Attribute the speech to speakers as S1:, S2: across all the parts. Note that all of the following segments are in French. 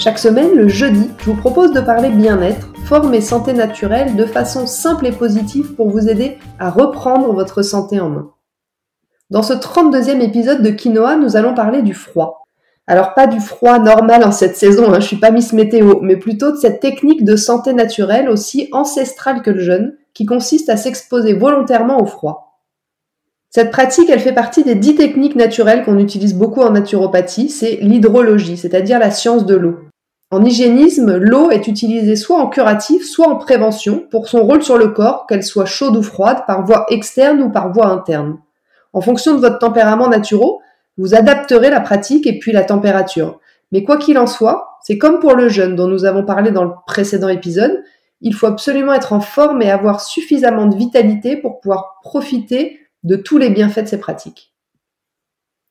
S1: Chaque semaine, le jeudi, je vous propose de parler bien-être, forme et santé naturelle de façon simple et positive pour vous aider à reprendre votre santé en main. Dans ce 32e épisode de Quinoa, nous allons parler du froid. Alors pas du froid normal en cette saison, hein, je suis pas Miss Météo, mais plutôt de cette technique de santé naturelle aussi ancestrale que le jeûne, qui consiste à s'exposer volontairement au froid. Cette pratique, elle fait partie des dix techniques naturelles qu'on utilise beaucoup en naturopathie, c'est l'hydrologie, c'est-à-dire la science de l'eau. En hygiénisme, l'eau est utilisée soit en curatif, soit en prévention pour son rôle sur le corps, qu'elle soit chaude ou froide, par voie externe ou par voie interne. En fonction de votre tempérament naturel, vous adapterez la pratique et puis la température. Mais quoi qu'il en soit, c'est comme pour le jeûne dont nous avons parlé dans le précédent épisode, il faut absolument être en forme et avoir suffisamment de vitalité pour pouvoir profiter de tous les bienfaits de ces pratiques.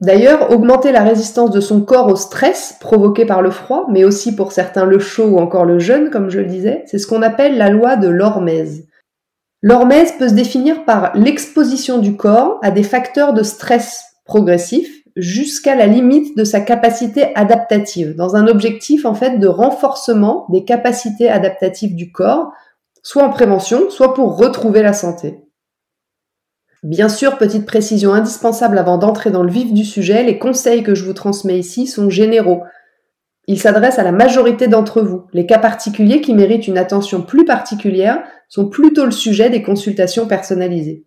S1: D'ailleurs, augmenter la résistance de son corps au stress provoqué par le froid, mais aussi pour certains le chaud ou encore le jeûne, comme je le disais, c'est ce qu'on appelle la loi de l'hormèse. L'hormèse peut se définir par l'exposition du corps à des facteurs de stress progressifs jusqu'à la limite de sa capacité adaptative, dans un objectif en fait de renforcement des capacités adaptatives du corps, soit en prévention, soit pour retrouver la santé. Bien sûr, petite précision indispensable avant d'entrer dans le vif du sujet, les conseils que je vous transmets ici sont généraux. Ils s'adressent à la majorité d'entre vous. Les cas particuliers qui méritent une attention plus particulière sont plutôt le sujet des consultations personnalisées.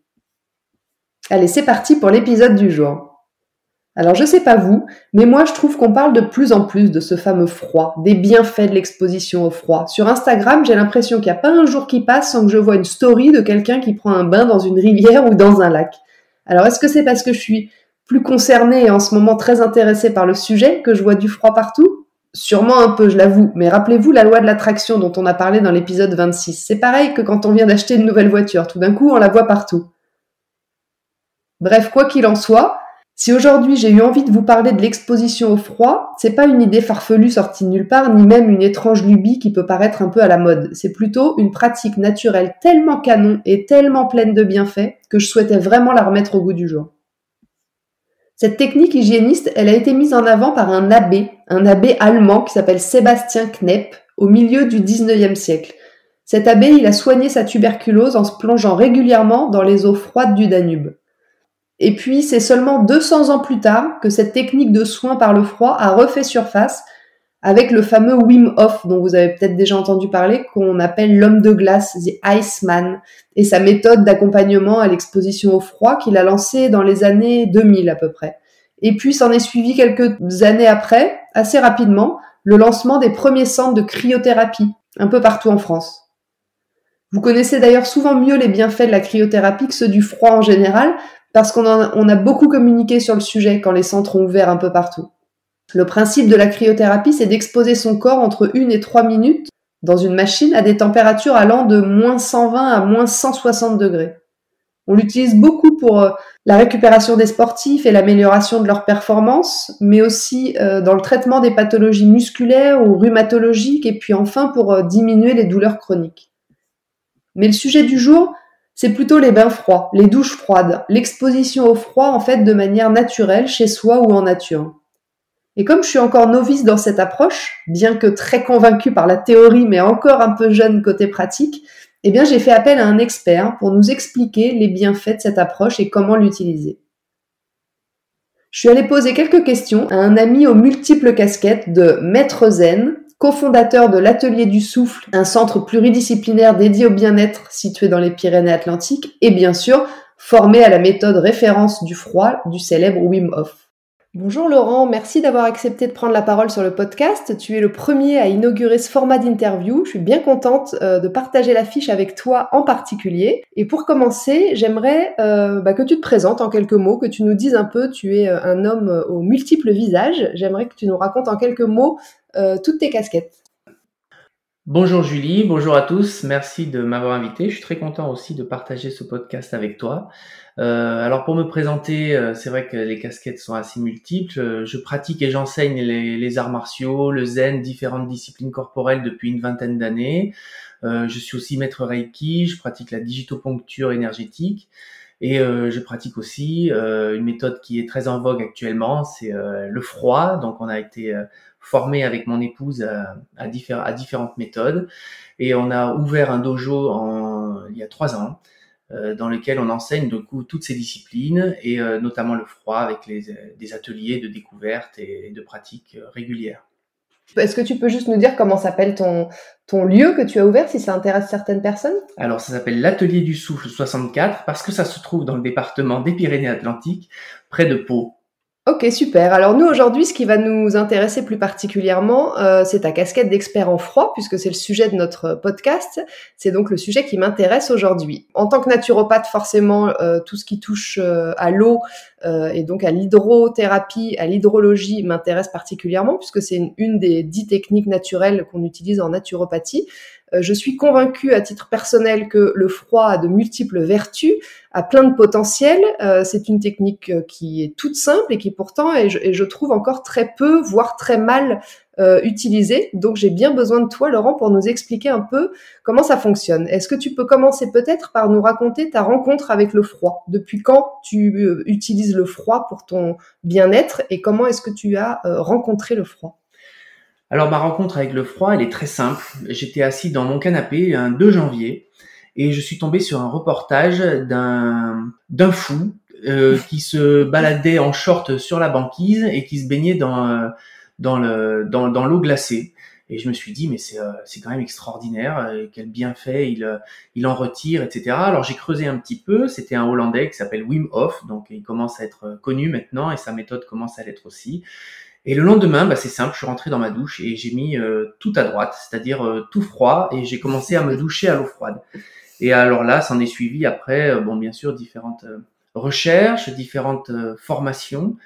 S1: Allez, c'est parti pour l'épisode du jour. Alors je sais pas vous, mais moi je trouve qu'on parle de plus en plus de ce fameux froid, des bienfaits de l'exposition au froid. Sur Instagram, j'ai l'impression qu'il n'y a pas un jour qui passe sans que je vois une story de quelqu'un qui prend un bain dans une rivière ou dans un lac. Alors est-ce que c'est parce que je suis plus concernée et en ce moment très intéressée par le sujet que je vois du froid partout? Sûrement un peu, je l'avoue, mais rappelez-vous la loi de l'attraction dont on a parlé dans l'épisode 26. C'est pareil que quand on vient d'acheter une nouvelle voiture, tout d'un coup on la voit partout. Bref, quoi qu'il en soit, si aujourd'hui j'ai eu envie de vous parler de l'exposition au froid, c'est pas une idée farfelue sortie nulle part, ni même une étrange lubie qui peut paraître un peu à la mode. C'est plutôt une pratique naturelle tellement canon et tellement pleine de bienfaits que je souhaitais vraiment la remettre au goût du jour. Cette technique hygiéniste, elle a été mise en avant par un abbé, un abbé allemand qui s'appelle Sébastien Knepp, au milieu du 19e siècle. Cet abbé, il a soigné sa tuberculose en se plongeant régulièrement dans les eaux froides du Danube. Et puis, c'est seulement 200 ans plus tard que cette technique de soin par le froid a refait surface avec le fameux Wim Hof, dont vous avez peut-être déjà entendu parler, qu'on appelle l'homme de glace, The Iceman, et sa méthode d'accompagnement à l'exposition au froid qu'il a lancée dans les années 2000 à peu près. Et puis, s'en est suivi quelques années après, assez rapidement, le lancement des premiers centres de cryothérapie, un peu partout en France. Vous connaissez d'ailleurs souvent mieux les bienfaits de la cryothérapie que ceux du froid en général, parce qu'on a, beaucoup communiqué sur le sujet quand les centres ont ouvert un peu partout. Le principe de la cryothérapie, c'est d'exposer son corps entre une et trois minutes dans une machine à des températures allant de moins 120 à moins 160 degrés. On l'utilise beaucoup pour euh, la récupération des sportifs et l'amélioration de leur performance, mais aussi euh, dans le traitement des pathologies musculaires ou rhumatologiques, et puis enfin pour euh, diminuer les douleurs chroniques. Mais le sujet du jour, c'est plutôt les bains froids, les douches froides, l'exposition au froid en fait de manière naturelle chez soi ou en nature. Et comme je suis encore novice dans cette approche, bien que très convaincue par la théorie mais encore un peu jeune côté pratique, eh bien j'ai fait appel à un expert pour nous expliquer les bienfaits de cette approche et comment l'utiliser. Je suis allée poser quelques questions à un ami aux multiples casquettes de maître zen, cofondateur de l'Atelier du Souffle, un centre pluridisciplinaire dédié au bien-être situé dans les Pyrénées-Atlantiques, et bien sûr formé à la méthode référence du froid du célèbre Wim Hof. Bonjour Laurent, merci d'avoir accepté de prendre la parole sur le podcast. Tu es le premier à inaugurer ce format d'interview. Je suis bien contente euh, de partager l'affiche avec toi en particulier. Et pour commencer, j'aimerais euh, bah, que tu te présentes en quelques mots, que tu nous dises un peu, tu es euh, un homme aux multiples visages. J'aimerais que tu nous racontes en quelques mots toutes tes casquettes.
S2: Bonjour Julie, bonjour à tous, merci de m'avoir invité. Je suis très content aussi de partager ce podcast avec toi. Euh, alors pour me présenter, euh, c'est vrai que les casquettes sont assez multiples. Je, pratique et j'enseigne les, arts martiaux, le zen, différentes disciplines corporelles depuis une vingtaine d'années. Euh, je suis aussi maître Reiki, je pratique la digitoponcture énergétique. Et je pratique aussi une méthode qui est très en vogue actuellement, c'est le froid. Donc on a été formé avec mon épouse à, à, à, différentes méthodes. Et on a ouvert un dojo en, il y a trois ans, euh, dans lequel on enseigne du coup toutes ces disciplines et euh, notamment le froid avec les, des ateliers de découverte et de pratique euh, régulières.
S1: Est-ce que tu peux juste nous dire comment s'appelle ton, ton lieu que tu as ouvert si ça intéresse certaines personnes?
S2: Alors ça s'appelle l'Atelier du Souffle 64 parce que ça se trouve dans le département des Pyrénées-Atlantiques, près de Pau.
S1: Ok, super. Alors nous, aujourd'hui, ce qui va nous intéresser plus particulièrement, euh, c'est ta casquette d'expert en froid, puisque c'est le sujet de notre podcast. C'est donc le sujet qui m'intéresse aujourd'hui. En tant que naturopathe, forcément, euh, tout ce qui touche euh, à l'eau et donc à l'hydrothérapie, à l'hydrologie m'intéresse particulièrement, puisque c'est une, une, des dix techniques naturelles qu'on utilise en naturopathie. Euh, je suis convaincue à titre personnel que le froid a de multiples vertus, a plein de potentiel. Euh, c'est une technique euh, qui est toute simple et qui pourtant, et je, trouve encore très peu, voire très mal utilisée. Donc j'ai bien besoin de toi, Laurent, pour nous expliquer un peu comment ça fonctionne. Est-ce que tu peux commencer peut-être par nous raconter ta rencontre avec le froid? Depuis quand tu utilises le froid pour ton bien-être et comment est-ce que tu as rencontré le froid?
S2: Alors ma rencontre avec le froid, elle est très simple. J'étais assis dans mon canapé un 2 janvier et je suis tombé sur un reportage d'un d'un fou euh, qui se baladait en short sur la banquise et qui se baignait dans dans le dans, dans l'eau glacée. Et je me suis dit mais c'est euh, c'est quand même extraordinaire, euh, quel bienfait il il en retire, etc. Alors j'ai creusé un petit peu. C'était un Hollandais qui s'appelle Wim Hof, donc il commence à être connu maintenant et sa méthode commence à l'être aussi. Et le lendemain, bah, c'est simple, je suis rentré dans ma douche et j'ai mis euh, tout à droite, c'est-à-dire euh, tout froid, et j'ai commencé à me doucher à l'eau froide. Et alors là, s'en est suivi après, euh, bon, bien sûr, différentes recherches, différentes formations.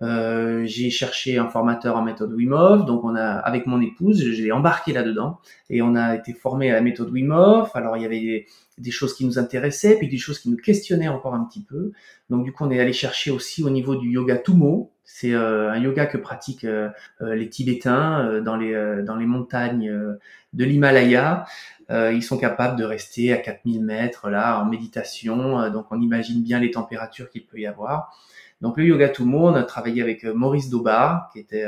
S2: j'ai cherché un formateur en méthode Wim Hof, donc on a, avec mon épouse, j'ai embarqué là-dedans et on a été formé à la méthode Wim Hof. Alors il y avait des, des, choses qui nous intéressaient, puis des choses qui nous questionnaient encore un petit peu. Donc du coup, on est allé chercher aussi au niveau du yoga Tumo, c'est euh, un yoga que pratiquent euh, euh, les Tibétains dans les dans les montagnes de l'Himalaya. ils sont capables de rester à 4000 mètres là en méditation. donc on imagine bien les températures qu'il peut y avoir. Donc le yoga Tumo, on a travaillé avec Maurice Dobar, qui était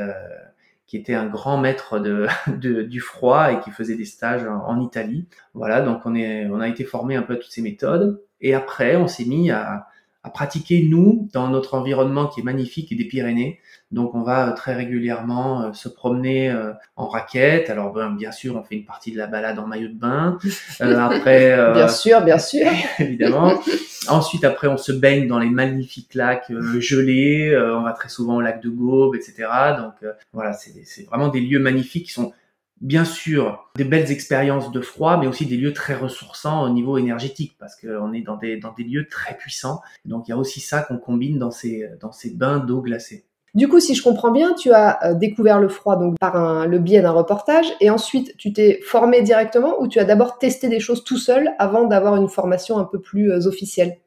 S2: qui était un grand maître de, du froid et qui faisait des stages en, en, Italie. Voilà, donc on est on a été formé un peu à toutes ces méthodes. Et après, on s'est mis à à pratiquer nous dans notre environnement qui est magnifique et des Pyrénées. Donc on va euh, très régulièrement euh, se promener euh, en raquette. Alors ben, bien sûr, on fait une partie de la balade en maillot de bain.
S1: après, bien sûr, bien sûr,
S2: évidemment. Ensuite, après, on se baigne dans les magnifiques lacs gelés. on va très souvent au lac de Gaube, etc. Donc voilà, c'est vraiment des lieux magnifiques qui sont bien sûr des belles expériences de froid, mais aussi des lieux très ressourçants au niveau énergétique, parce qu'on est dans des, dans des lieux très puissants. Donc il y a aussi ça qu'on combine dans ces, dans ces bains d'eau glacée.
S1: Du coup, si je comprends bien, tu as euh, découvert le froid donc par le biais d'un reportage, et ensuite tu t'es formé directement, ou tu as d'abord testé des choses tout seul avant d'avoir une formation un peu plus euh, officielle?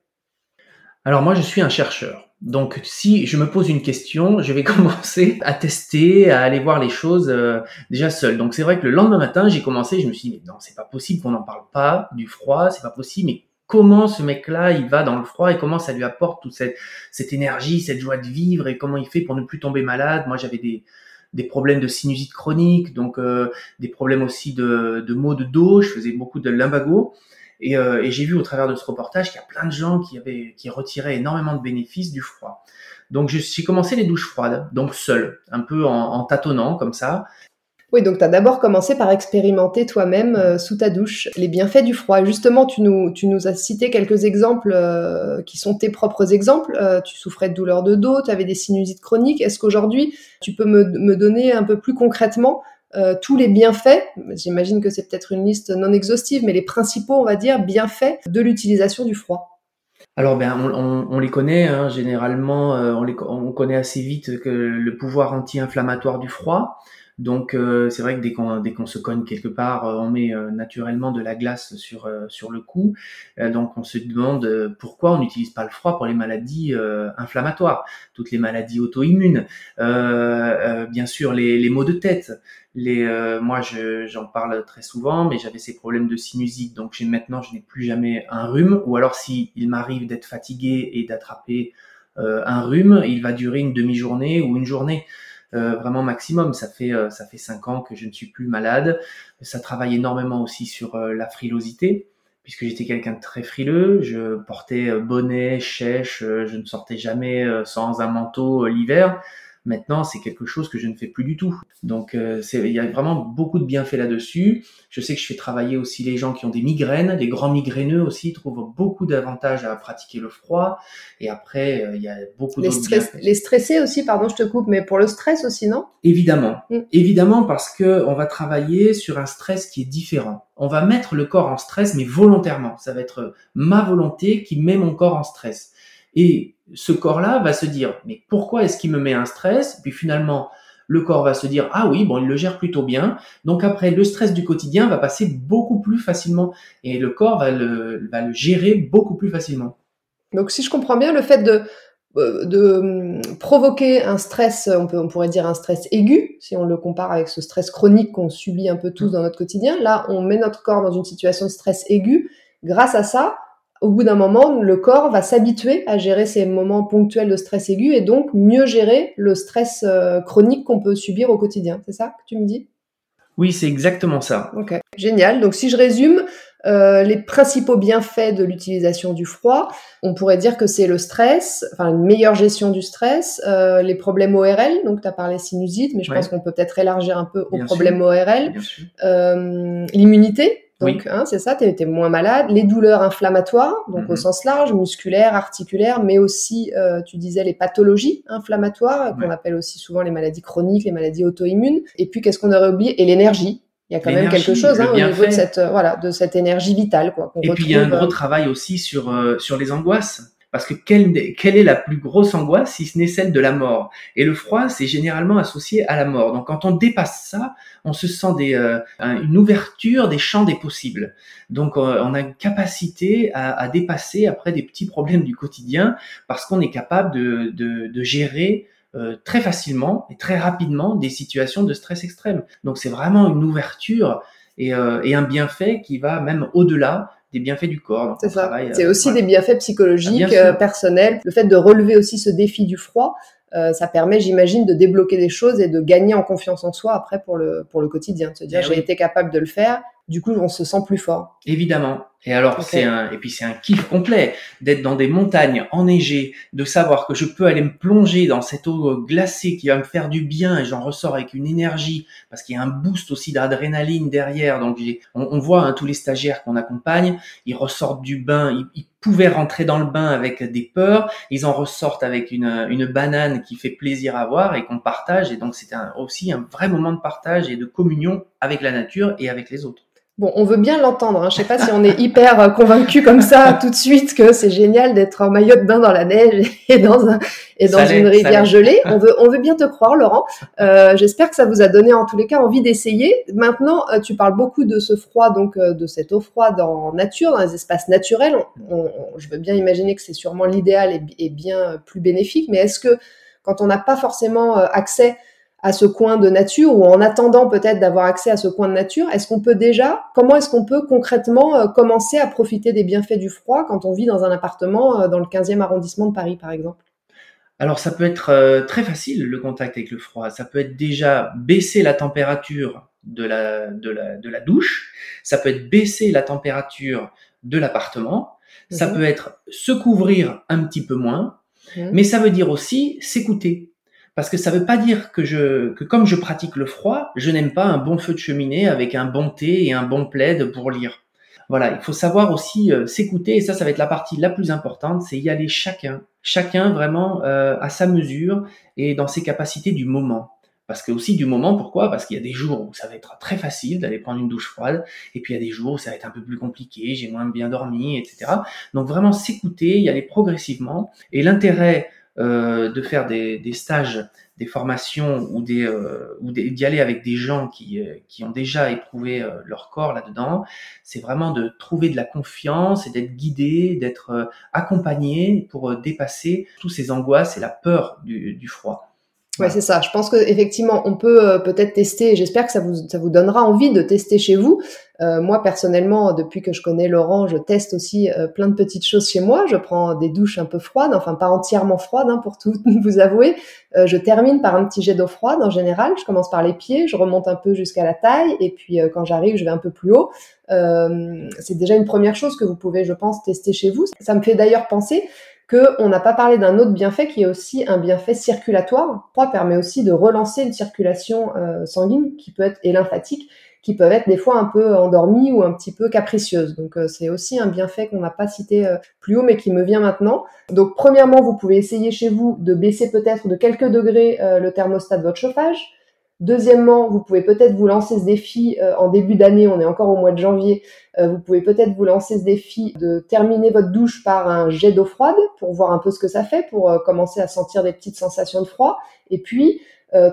S2: Alors moi, je suis un chercheur. Donc, si je me pose une question, je vais commencer à tester, à aller voir les choses euh, déjà seul. Donc, c'est vrai que le lendemain matin, j'ai commencé, je me suis dit, mais non, c'est pas possible qu'on n'en parle pas du froid, c'est pas possible, mais comment ce mec-là, il va dans le froid et comment ça lui apporte toute cette, cette énergie, cette joie de vivre et comment il fait pour ne plus tomber malade? Moi, j'avais des, des problèmes de sinusite chronique, donc euh, des problèmes aussi de, maux de dos, je faisais beaucoup de lumbago. Euh, et, j'ai vu au travers de ce reportage qu'il y a plein de gens qui avaient, qui retiraient énormément de bénéfices du froid. Donc j'ai commencé les douches froides, donc seul, un peu en, tâtonnant comme ça.
S1: Oui, donc tu as d'abord commencé par expérimenter toi-même euh, sous ta douche les bienfaits du froid. Justement, tu nous, tu nous as cité quelques exemples euh, qui sont tes propres exemples. Tu souffrais de douleurs de dos, tu avais des sinusites chroniques. Est-ce qu'aujourd'hui, tu peux me, me, donner un peu plus concrètement tous les bienfaits J'imagine que c'est peut-être une liste non exhaustive, mais les principaux, on va dire, bienfaits de l'utilisation du froid.
S2: Alors ben on, les connaît hein, généralement, on, les, on connaît assez vite le pouvoir anti-inflammatoire du froid. Donc euh, c'est vrai que dès qu'on dès qu'on se cogne quelque part, euh, on met euh, naturellement de la glace sur sur le cou. donc on se demande pourquoi on n'utilise pas le froid pour les maladies inflammatoires, toutes les maladies auto-immunes, bien sûr les, les maux de tête. Les, moi, j'en parle très souvent, mais j'avais ces problèmes de sinusite, donc maintenant, je n'ai plus jamais un rhume, ou alors si il m'arrive d'être fatigué et d'attraper un rhume, il va durer une demi-journée ou une journée. Euh, vraiment maximum. Ça fait euh, ça fait cinq ans que je ne suis plus malade. Ça travaille énormément aussi sur euh, la frilosité puisque j'étais quelqu'un de très frileux. Je portais bonnet, chèche, je ne sortais jamais sans un manteau l'hiver. Maintenant, c'est quelque chose que je ne fais plus du tout. Donc, euh, il y a vraiment beaucoup de bienfaits là-dessus. Je sais que je fais travailler aussi les gens qui ont des migraines. Les grands migraineux aussi trouvent beaucoup d'avantages à pratiquer le froid. Et après, euh, il y a beaucoup
S1: d'autres bienfaits. Les stressés aussi, pardon, je te coupe, mais pour le stress aussi, non?
S2: Évidemment. Mm. Évidemment, parce que on va travailler sur un stress qui est différent. On va mettre le corps en stress, mais volontairement. Ça va être ma volonté qui met mon corps en stress. Et ce corps-là va se dire, mais pourquoi est-ce qu'il me met un stress? Puis finalement, le corps va se dire, ah oui, bon, il le gère plutôt bien. Donc après, le stress du quotidien va passer beaucoup plus facilement et le corps va le, va le gérer beaucoup plus facilement.
S1: Donc si je comprends bien, le fait de, euh, de hum, provoquer un stress, on, peut, on pourrait dire un stress aigu, si on le compare avec ce stress chronique qu'on subit un peu tous dans notre quotidien. Là, on met notre corps dans une situation de stress aigu. Grâce à ça, au bout d'un moment, le corps va s'habituer à gérer ces moments ponctuels de stress aigu et donc mieux gérer le stress euh, chronique qu'on peut subir au quotidien. C'est ça que tu me dis?
S2: Oui, c'est exactement ça.
S1: Ok, génial. Donc si je résume, euh, les principaux bienfaits de l'utilisation du froid, on pourrait dire que c'est le stress, enfin une meilleure gestion du stress, euh, les problèmes ORL, donc tu as parlé sinusite, mais je pense qu'on peut peut-être élargir un peu aux problèmes ORL, l'immunité, donc, hein, c'est ça, tu es, moins malade. Les douleurs inflammatoires, donc au mhm. sens large, musculaires, articulaires, mais aussi, euh, tu disais, les pathologies inflammatoires, qu'on appelle aussi souvent les maladies chroniques, les maladies auto-immunes. Et puis, qu'est-ce qu'on aurait oublié? Et l'énergie. Il y a quand même quelque chose hein, au niveau de cette, euh, voilà, de cette énergie vitale. Quoi,
S2: Et puis, il y a un gros euh, travail aussi sur, sur les angoisses. Parce que quelle, quelle est la plus grosse angoisse si ce n'est celle de la mort? Et le froid, c'est généralement associé à la mort. Donc quand on dépasse ça, on se sent des, euh, une ouverture des champs des possibles. Donc euh, on a une capacité à, à, dépasser après des petits problèmes du quotidien parce qu'on est capable de, de, de gérer euh, très facilement et très rapidement des situations de stress extrême. Donc c'est vraiment une ouverture et, et un bienfait qui va même au-delà des bienfaits du corps.
S1: C'est ça. C'est aussi des bienfaits psychologiques, ah, personnels. Le fait de relever aussi ce défi du froid, euh, ça permet, j'imagine, de débloquer des choses et de gagner en confiance en soi après pour le, pour le quotidien. De se dire, eh j'ai été capable de le faire, du coup, on se sent plus fort.
S2: Évidemment. Et alors, c'est un, et puis c'est un kiff complet d'être dans des montagnes enneigées, de savoir que je peux aller me plonger dans cette eau glacée qui va me faire du bien et j'en ressors avec une énergie parce qu'il y a un boost aussi d'adrénaline derrière. Donc, on, on, voit hein, tous les stagiaires qu'on accompagne, ils ressortent du bain, ils, ils, pouvaient rentrer dans le bain avec des peurs, ils en ressortent avec une, une banane qui fait plaisir à voir et qu'on partage. Et donc, c'est aussi un vrai moment de partage et de communion avec la nature et avec les autres.
S1: Bon, on veut bien l'entendre. Hein. Je sais pas si on est hyper euh, convaincu comme ça tout de suite que c'est génial d'être en maillot de bain dans la neige et dans un et dans une rivière gelée. On veut on veut bien te croire, Laurent. Euh, J'espère que ça vous a donné en tous les cas envie d'essayer. Maintenant, euh, tu parles beaucoup de ce froid, donc euh, de cette eau froide en nature, dans les espaces naturels. je veux bien imaginer que c'est sûrement l'idéal et, et, bien plus bénéfique. Mais est-ce que quand on n'a pas forcément accès à ce coin de nature ou en attendant peut-être d'avoir accès à ce coin de nature, est-ce qu'on peut déjà, comment est-ce qu'on peut concrètement euh, commencer à profiter des bienfaits du froid quand on vit dans un appartement euh, dans le 15e arrondissement de Paris par exemple?
S2: Alors ça peut être euh, très facile le contact avec le froid. Ça peut être déjà baisser la température de la, de la, de la douche. Ça peut être baisser la température de l'appartement. Ça mhm. peut être se couvrir un petit peu moins. Mhm. Mais ça veut dire aussi s'écouter Parce que ça ne veut pas dire que je, que comme je pratique le froid, je n'aime pas un bon feu de cheminée avec un bon thé et un bon plaid pour lire. Voilà, il faut savoir aussi euh, s'écouter et ça, ça va être la partie la plus importante, c'est y aller chacun, chacun vraiment euh, à sa mesure et dans ses capacités du moment. Parce que aussi du moment, pourquoi? Parce qu'il y a des jours où ça va être très facile d'aller prendre une douche froide, et puis il y a des jours où ça va être un peu plus compliqué, j'ai moins bien dormi, etc. Donc vraiment s'écouter, y aller progressivement. Et l'intérêt de faire des, des, stages, des formations ou des euh, ou d'y aller avec des gens qui euh, qui ont déjà éprouvé leur corps là-dedans, c'est vraiment de trouver de la confiance et d'être guidé, d'être accompagné pour dépasser tous ces angoisses et la peur du, du froid.
S1: Ouais, c'est ça. Je pense que effectivement, on peut euh, peut-être tester. J'espère que ça vous ça vous donnera envie de tester chez vous. Euh, moi personnellement, depuis que je connais Laurent, je teste aussi euh, plein de petites choses chez moi. Je prends des douches un peu froides, enfin pas entièrement froides, hein, pour tout vous avouer. je termine par un petit jet d'eau froide en général. Je commence par les pieds, je remonte un peu jusqu'à la taille, et puis quand j'arrive, je vais un peu plus haut. c'est déjà une première chose que vous pouvez, je pense, tester chez vous. Ça me fait d'ailleurs penser qu'on n'a pas parlé d'un autre bienfait qui est aussi un bienfait circulatoire. Froid permet aussi de relancer une circulation euh, sanguine qui peut être et lymphatique qui peuvent être des fois un peu endormies ou un petit peu capricieuses. Donc euh, c'est aussi un bienfait qu'on n'a pas cité euh, plus haut mais qui me vient maintenant. Donc premièrement, vous pouvez essayer chez vous de baisser peut-être de quelques degrés le thermostat de votre chauffage. Deuxièmement, vous pouvez peut-être vous lancer ce défi euh, en début d'année, on est encore au mois de janvier, euh, vous pouvez peut-être vous lancer ce défi de terminer votre douche par un jet d'eau froide pour voir un peu ce que ça fait, pour euh, commencer à sentir des petites sensations de froid. Et puis,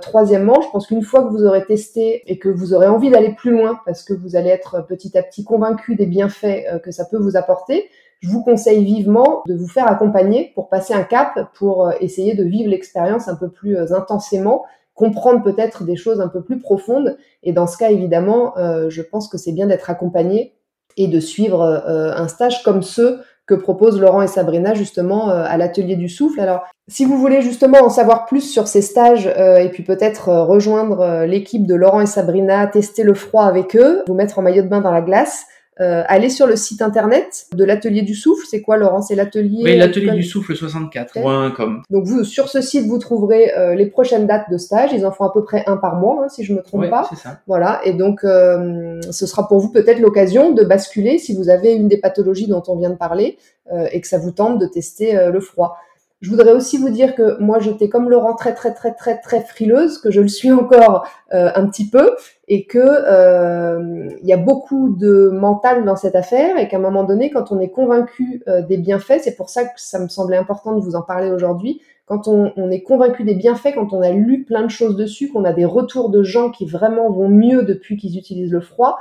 S1: troisièmement, je pense qu'une fois que vous aurez testé et que vous aurez envie d'aller plus loin, parce que vous allez être petit à petit convaincu des bienfaits que ça peut vous apporter, je vous conseille vivement de vous faire accompagner pour passer un cap, pour essayer de vivre l'expérience un peu plus intensément comprendre peut-être des choses un peu plus profondes. Et dans ce cas, évidemment, euh, je pense que c'est bien d'être accompagné et de suivre euh, un stage comme ceux que proposent Laurent et Sabrina justement euh, à l'atelier du souffle. Alors, si vous voulez justement en savoir plus sur ces stages et puis peut-être rejoindre l'équipe de Laurent et Sabrina, tester le froid avec eux, vous mettre en maillot de bain dans la glace, euh, allez sur le site internet de l'atelier du souffle. C'est quoi, Laurent? C'est l'atelier.
S2: Oui, l'atelier du souffle 64.com.
S1: Donc vous, sur ce site, vous trouverez euh, les prochaines dates de stage. Ils en font à peu près un par mois, hein, si je me trompe pas.
S2: Ça.
S1: Voilà. Et donc, euh, ce sera pour vous peut-être l'occasion de basculer si vous avez une des pathologies dont on vient de parler et que ça vous tente de tester le froid. Je voudrais aussi vous dire que moi j'étais comme Laurent très très très très très frileuse, que je le suis encore euh, un petit peu, et que euh, il y a beaucoup de mental dans cette affaire, et qu'à un moment donné, quand on est convaincu euh, des bienfaits, c'est pour ça que ça me semblait important de vous en parler aujourd'hui. Quand on, on est convaincu des bienfaits, quand on a lu plein de choses dessus, qu'on a des retours de gens qui vraiment vont mieux depuis qu'ils utilisent le froid,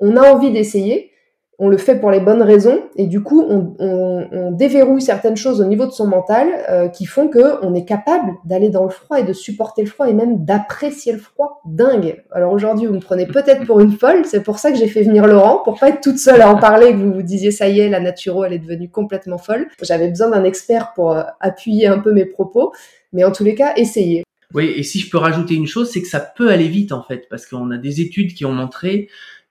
S1: on a envie d'essayer on le fait pour les bonnes raisons et du coup on, déverrouille certaines choses au niveau de son mental euh, qui font que on est capable d'aller dans le froid et de supporter le froid et même d'apprécier le froid. Dingue. Alors aujourd'hui vous me prenez peut-être pour une folle, c'est pour ça que j'ai fait venir Laurent pour pas être toute seule à en parler, que vous vous disiez ça y est la naturo elle est devenue complètement folle. J'avais besoin d'un expert pour euh, appuyer un peu mes propos, mais en tous les cas essayez.
S2: Oui, et si je peux rajouter une chose, c'est que ça peut aller vite en fait, parce qu'on a des études qui ont montré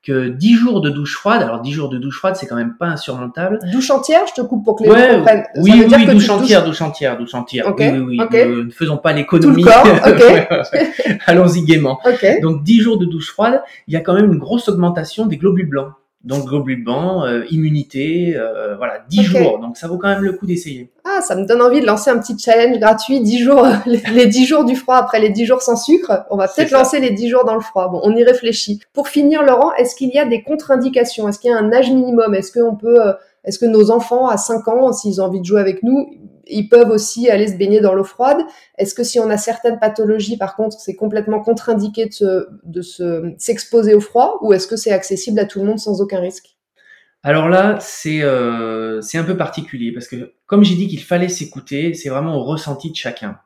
S2: que 10 jours de douche froide, alors 10 jours de douche froide, c'est quand même pas insurmontable.
S1: Douche entière, je te coupe pour que les gens comprennent.
S2: Oui, oui, oui douche entière, douche entière, douche entière. Oui, oui, oui. Ne, faisons pas l'économie. Allons-y gaiement. Donc 10 jours de douche froide, il y a quand même une grosse augmentation des globules blancs donc globules blancs, euh, immunité, euh, voilà, 10 jours. Donc ça vaut quand même le coup d'essayer.
S1: Ah, ça me donne envie de lancer un petit challenge gratuit, 10 jours, les 10 jours du froid après les 10 jours sans sucre. On va peut-être lancer les 10 jours dans le froid. Bon, on y réfléchit. Pour finir, Laurent, est-ce qu'il y a des contre-indications? Est-ce qu'il y a un âge minimum? Est-ce qu'on peut, euh, est-ce que nos enfants à 5 ans, s'ils ont envie de jouer avec nous, ils peuvent aussi aller se baigner dans l'eau froide? Est-ce que si on a certaines pathologies, par contre, c'est complètement contre-indiqué de, se, s'exposer au froid ou est-ce que c'est accessible à tout le monde sans aucun risque?
S2: Alors là, c'est euh, c'est un peu particulier parce que comme j'ai dit qu'il fallait s'écouter, c'est vraiment au ressenti de chacun.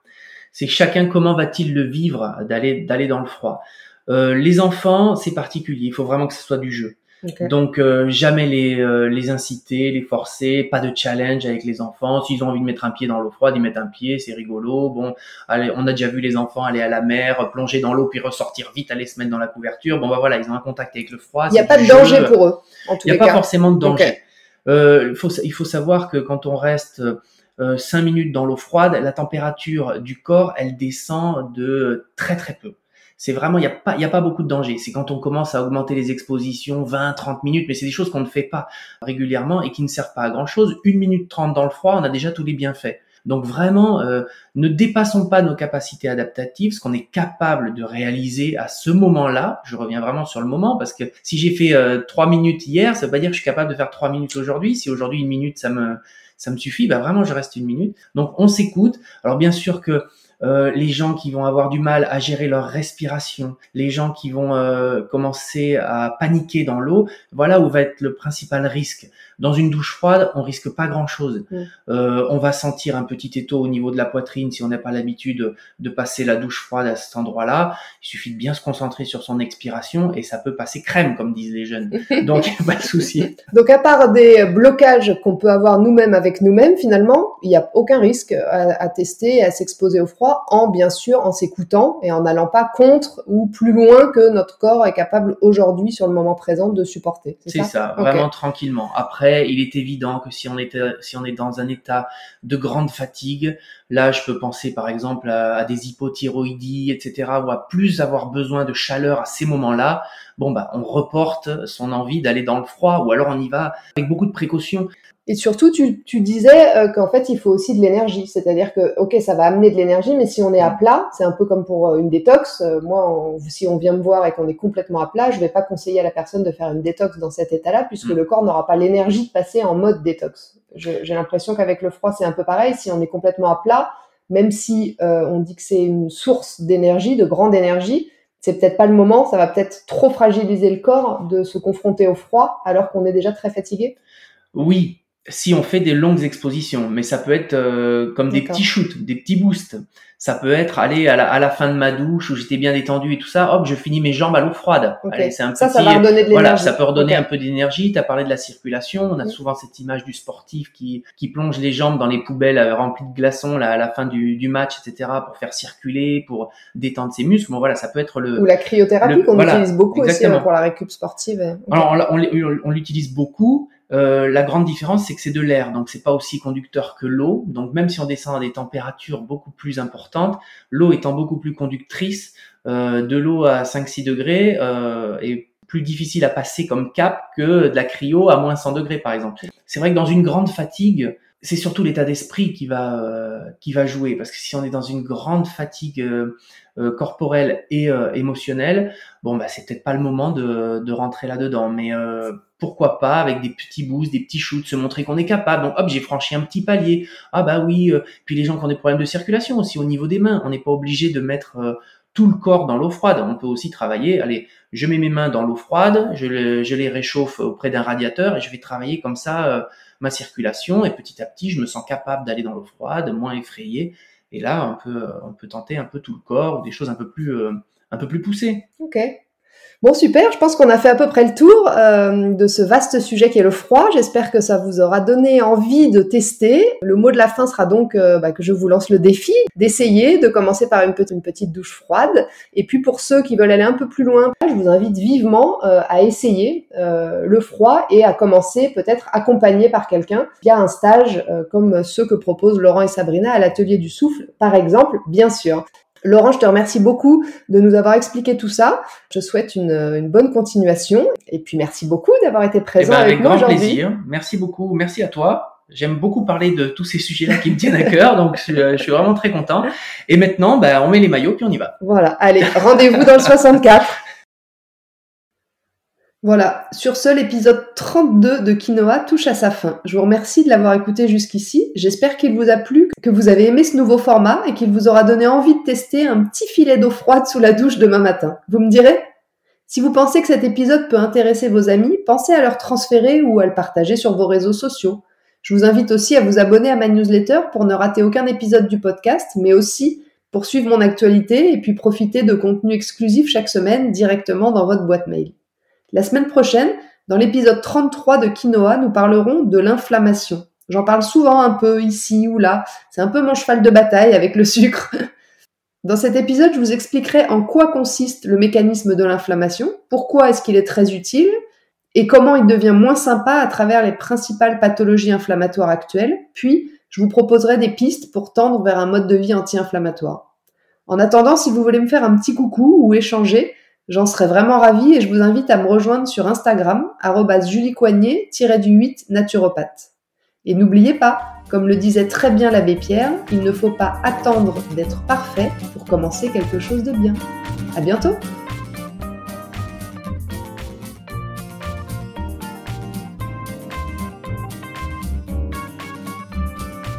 S2: C'est chacun comment va-t-il le vivre d'aller d'aller dans le froid? Euh, les enfants, c'est particulier. Il faut vraiment que ce soit du jeu. Donc euh, jamais les, euh, les inciter, les forcer, pas de challenge avec les enfants. S'ils ont envie de mettre un pied dans l'eau froide, ils mettent un pied, c'est rigolo. Bon, allez, on a déjà vu les enfants aller à la mer, plonger dans l'eau puis ressortir vite, aller se mettre dans la couverture. Bon bah voilà, ils ont un contact avec le froid.
S1: Il n'y a pas de danger pour eux.
S2: Il n'y a pas forcément de danger. Euh, il, faut, il faut savoir que quand on reste euh, 5 minutes dans l'eau froide, la température du corps, elle descend de très très peu. C'est vraiment, il n'y a pas, il a pas beaucoup de danger. C'est quand on commence à augmenter les expositions 20, 30 minutes, mais c'est des choses qu'on ne fait pas régulièrement et qui ne servent pas à grand chose. Une minute 30 dans le froid, on a déjà tous les bienfaits. Donc vraiment, euh, ne dépassons pas nos capacités adaptatives, ce qu'on est capable de réaliser à ce moment-là. Je reviens vraiment sur le moment parce que si j'ai fait euh, trois minutes hier, ça veut pas dire que je suis capable de faire trois minutes aujourd'hui. Si aujourd'hui une minute ça me ça me suffit, bah vraiment je reste une minute. Donc on s'écoute. Alors bien sûr que euh, les gens qui vont avoir du mal à gérer leur respiration, les gens qui vont euh, commencer à paniquer dans l'eau, voilà où va être le principal risque. Dans une douche froide, on risque pas grand-chose. Mm. Euh, on va sentir un petit étau au niveau de la poitrine si on n'a pas l'habitude de passer la douche froide à cet endroit-là. Il suffit de bien se concentrer sur son expiration et ça peut passer crème, comme disent les jeunes. Donc pas de souci.
S1: Donc à part des blocages qu'on peut avoir nous-mêmes avec nous-mêmes, finalement, il n'y a aucun risque à, à tester, à s'exposer au froid en bien sûr en s'écoutant et en n'allant pas contre ou plus loin que notre corps est capable aujourd'hui sur le moment présent de supporter.
S2: C'est ça, vraiment tranquillement. Après, il est évident que si on est si on est dans un état de grande fatigue, là je peux penser par exemple à, des hypothyroïdies, etc. ou à plus avoir besoin de chaleur à ces moments-là. Bon bah on reporte son envie d'aller dans le froid ou alors on y va avec beaucoup de précautions.
S1: Et surtout, tu, tu disais euh, qu'en fait, il faut aussi de l'énergie. C'est-à-dire que, ok, ça va amener de l'énergie, mais si on est à plat, c'est un peu comme pour euh, une détox. Euh, moi, si on vient me voir et qu'on est complètement à plat, je vais pas conseiller à la personne de faire une détox dans cet état-là, puisque mm. le corps n'aura pas l'énergie de passer en mode détox. J'ai l'impression qu'avec le froid, c'est un peu pareil. Si on est complètement à plat, même si on dit que c'est une source d'énergie, de grande énergie, c'est peut-être pas le moment. Ça va peut-être trop fragiliser le corps de se confronter au froid alors qu'on est déjà très fatigué.
S2: Oui, si on fait des longues expositions, mais ça peut être euh, comme des petits shoots, des petits boosts. Ça peut être aller à la, à la fin de ma douche où j'étais bien détendu et tout ça, hop, je finis mes jambes à l'eau froide.
S1: c'est un ça, ça va redonner de l'énergie.
S2: Voilà, ça peut redonner un peu d'énergie. Tu as parlé de la circulation. On a souvent cette image du sportif qui, qui plonge les jambes dans les poubelles euh, remplies de glaçons là, à la fin du, du match, etc., pour faire circuler, pour détendre ses muscles. Bon, voilà, ça peut être le...
S1: Ou la cryothérapie qu'on utilise beaucoup aussi hein, pour la récup sportive.
S2: Alors, on, on, on l'utilise beaucoup. Euh, la grande différence, c'est que c'est de l'air, donc c'est pas aussi conducteur que l'eau. Donc même si on descend à des températures beaucoup plus importantes, l'eau étant beaucoup plus conductrice, euh, de l'eau à 5-6 degrés euh, est plus difficile à passer comme cap que de la cryo à moins 100 degrés par exemple. C'est vrai que dans une grande fatigue, c'est surtout l'état d'esprit qui va euh, qui va jouer parce que si on est dans une grande fatigue euh, euh, corporelle et émotionnelle, bon bah c'est peut-être pas le moment de, de rentrer là-dedans, mais pourquoi pas avec des petits boosts, des petits shoots, se montrer qu'on est capable. Donc hop, j'ai franchi un petit palier. Ah bah oui, puis les gens qui ont des problèmes de circulation aussi au niveau des mains, on n'est pas obligé de mettre tout le corps dans l'eau froide. On peut aussi travailler. Allez, je mets mes mains dans l'eau froide, je, les réchauffe auprès d'un radiateur et je vais travailler comme ça ma circulation et petit à petit, je me sens capable d'aller dans l'eau froide, moins effrayé. Et là, on peut, on peut tenter un peu tout le corps ou des choses un peu plus, euh, un peu plus poussées.
S1: Ok. Bon, super, je pense qu'on a fait à peu près le tour euh, de ce vaste sujet qui est le froid. J'espère que ça vous aura donné envie de tester. Le mot de la fin sera donc euh, bah, que je vous lance le défi d'essayer, de commencer par une, petite, douche froide. Et puis pour ceux qui veulent aller un peu plus loin, je vous invite vivement euh, à essayer le froid et à commencer peut-être accompagné par quelqu'un via un stage comme ceux que proposent Laurent et Sabrina à l'atelier du souffle, par exemple, bien sûr. Laurent, je te remercie beaucoup de nous avoir expliqué tout ça. Je souhaite une, bonne continuation et puis merci beaucoup d'avoir été présent
S2: eh ben,
S1: avec,
S2: aujourd'hui. Avec grand plaisir. Merci beaucoup. Merci à toi. J'aime beaucoup parler de tous ces sujets-là qui me tiennent à cœur, donc je, suis vraiment très content. Et maintenant, bah, on met les maillots puis on y va.
S1: Voilà. Allez, rendez-vous dans le 64. Voilà, sur ce, l'épisode 32 de Quinoa touche à sa fin. Je vous remercie de l'avoir écouté jusqu'ici. J'espère qu'il vous a plu, que vous avez aimé ce nouveau format et qu'il vous aura donné envie de tester un petit filet d'eau froide sous la douche demain matin. Vous me direz? Si vous pensez que cet épisode peut intéresser vos amis, pensez à leur transférer ou à le partager sur vos réseaux sociaux. Je vous invite aussi à vous abonner à ma newsletter pour ne rater aucun épisode du podcast, mais aussi pour suivre mon actualité et puis profiter de contenus exclusifs chaque semaine directement dans votre boîte mail. La semaine prochaine, dans l'épisode 33 de Quinoa, nous parlerons de l'inflammation. J'en parle souvent un peu ici ou là. C'est un peu mon cheval de bataille avec le sucre. Dans cet épisode, je vous expliquerai en quoi consiste le mécanisme de l'inflammation, pourquoi est-ce qu'il est très utile, et comment il devient moins sympa à travers les principales pathologies inflammatoires actuelles, puis Je vous proposerai des pistes pour tendre vers un mode de vie anti-inflammatoire. En attendant, si vous voulez me faire un petit coucou ou échanger, j'en serais vraiment ravie et je vous invite à me rejoindre sur Instagram, juliecoignet-du-8 naturopathe. Et n'oubliez pas, comme le disait très bien l'abbé Pierre, il ne faut pas attendre d'être parfait pour commencer quelque chose de bien. À bientôt!